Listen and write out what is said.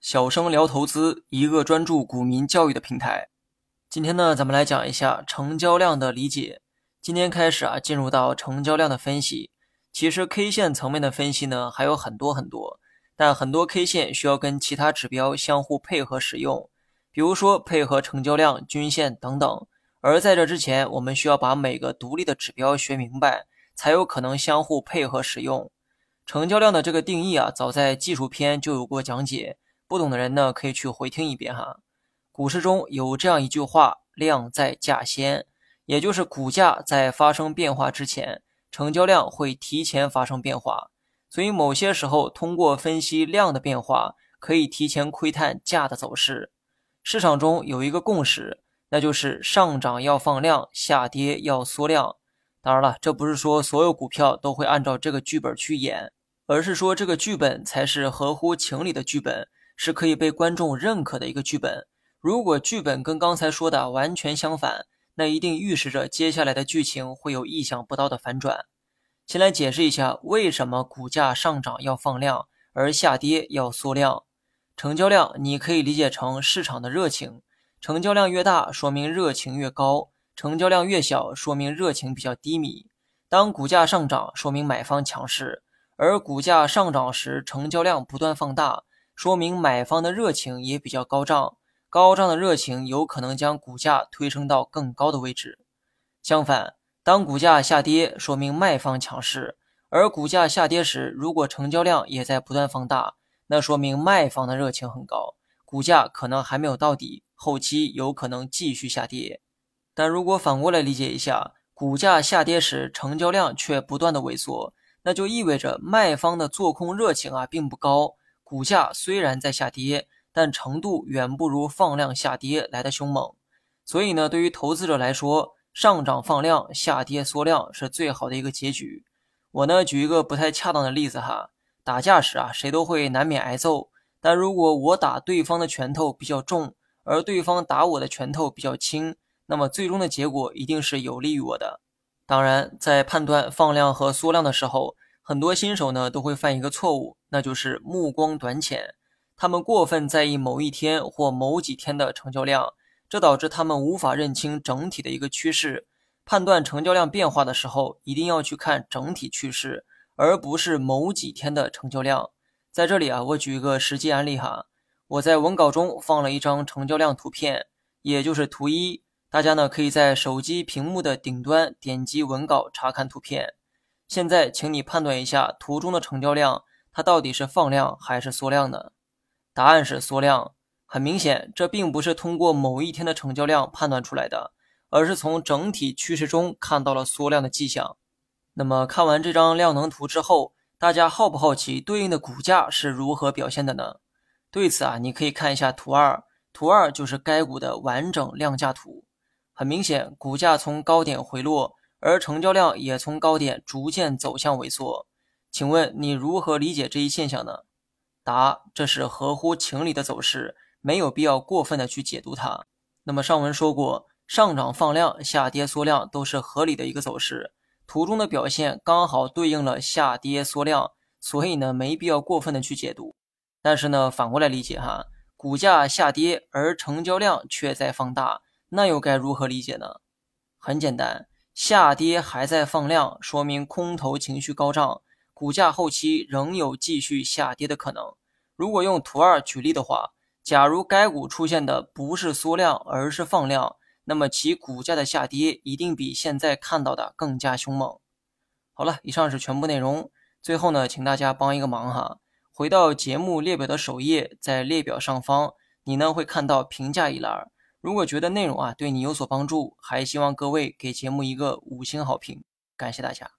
小生聊投资，一个专注股民教育的平台。今天呢，咱们来讲一下成交量的理解。今天开始啊，进入到成交量的分析。其实 K 线层面的分析呢，还有很多很多，但很多 K 线需要跟其他指标相互配合使用，比如说配合成交量、均线等等。而在这之前，我们需要把每个独立的指标学明白，才有可能相互配合使用。成交量的这个定义啊，早在技术篇就有过讲解。不懂的人呢，可以去回听一遍哈。股市中有这样一句话：“量在价先”，也就是股价在发生变化之前，成交量会提前发生变化。所以某些时候，通过分析量的变化，可以提前窥探价的走势。市场中有一个共识，那就是上涨要放量，下跌要缩量。当然了，这不是说所有股票都会按照这个剧本去演，而是说这个剧本才是合乎情理的剧本。是可以被观众认可的一个剧本。如果剧本跟刚才说的完全相反，那一定预示着接下来的剧情会有意想不到的反转。先来解释一下，为什么股价上涨要放量，而下跌要缩量。成交量你可以理解成市场的热情，成交量越大，说明热情越高；成交量越小，说明热情比较低迷。当股价上涨，说明买方强势；而股价上涨时，成交量不断放大。说明买方的热情也比较高涨，高涨的热情有可能将股价推升到更高的位置。相反，当股价下跌，说明卖方强势，而股价下跌时，如果成交量也在不断放大，那说明卖方的热情很高，股价可能还没有到底，后期有可能继续下跌。但如果反过来理解一下，股价下跌时，成交量却不断的萎缩，那就意味着卖方的做空热情啊并不高。股价虽然在下跌，但程度远不如放量下跌来的凶猛。所以呢，对于投资者来说，上涨放量，下跌缩量是最好的一个结局。我呢，举一个不太恰当的例子哈，打架时啊，谁都会难免挨揍。但如果我打对方的拳头比较重，而对方打我的拳头比较轻，那么最终的结果一定是有利于我的。当然，在判断放量和缩量的时候，很多新手呢都会犯一个错误，那就是目光短浅。他们过分在意某一天或某几天的成交量，这导致他们无法认清整体的一个趋势。判断成交量变化的时候，一定要去看整体趋势，而不是某几天的成交量。在这里啊，我举一个实际案例哈，我在文稿中放了一张成交量图片，也就是图一，大家呢可以在手机屏幕的顶端点击文稿查看图片。现在，请你判断一下图中的成交量，它到底是放量还是缩量呢？答案是缩量。很明显，这并不是通过某一天的成交量判断出来的，而是从整体趋势中看到了缩量的迹象。那么，看完这张量能图之后，大家好不好奇对应的股价是如何表现的呢？对此啊，你可以看一下图二，图二就是该股的完整量价图。很明显，股价从高点回落。而成交量也从高点逐渐走向萎缩，请问你如何理解这一现象呢？答：这是合乎情理的走势，没有必要过分的去解读它。那么上文说过，上涨放量，下跌缩量都是合理的一个走势，图中的表现刚好对应了下跌缩量，所以呢没必要过分的去解读。但是呢反过来理解哈，股价下跌而成交量却在放大，那又该如何理解呢？很简单。下跌还在放量，说明空头情绪高涨，股价后期仍有继续下跌的可能。如果用图二举例的话，假如该股出现的不是缩量，而是放量，那么其股价的下跌一定比现在看到的更加凶猛。好了，以上是全部内容。最后呢，请大家帮一个忙哈，回到节目列表的首页，在列表上方，你呢会看到评价一栏。如果觉得内容啊对你有所帮助，还希望各位给节目一个五星好评，感谢大家。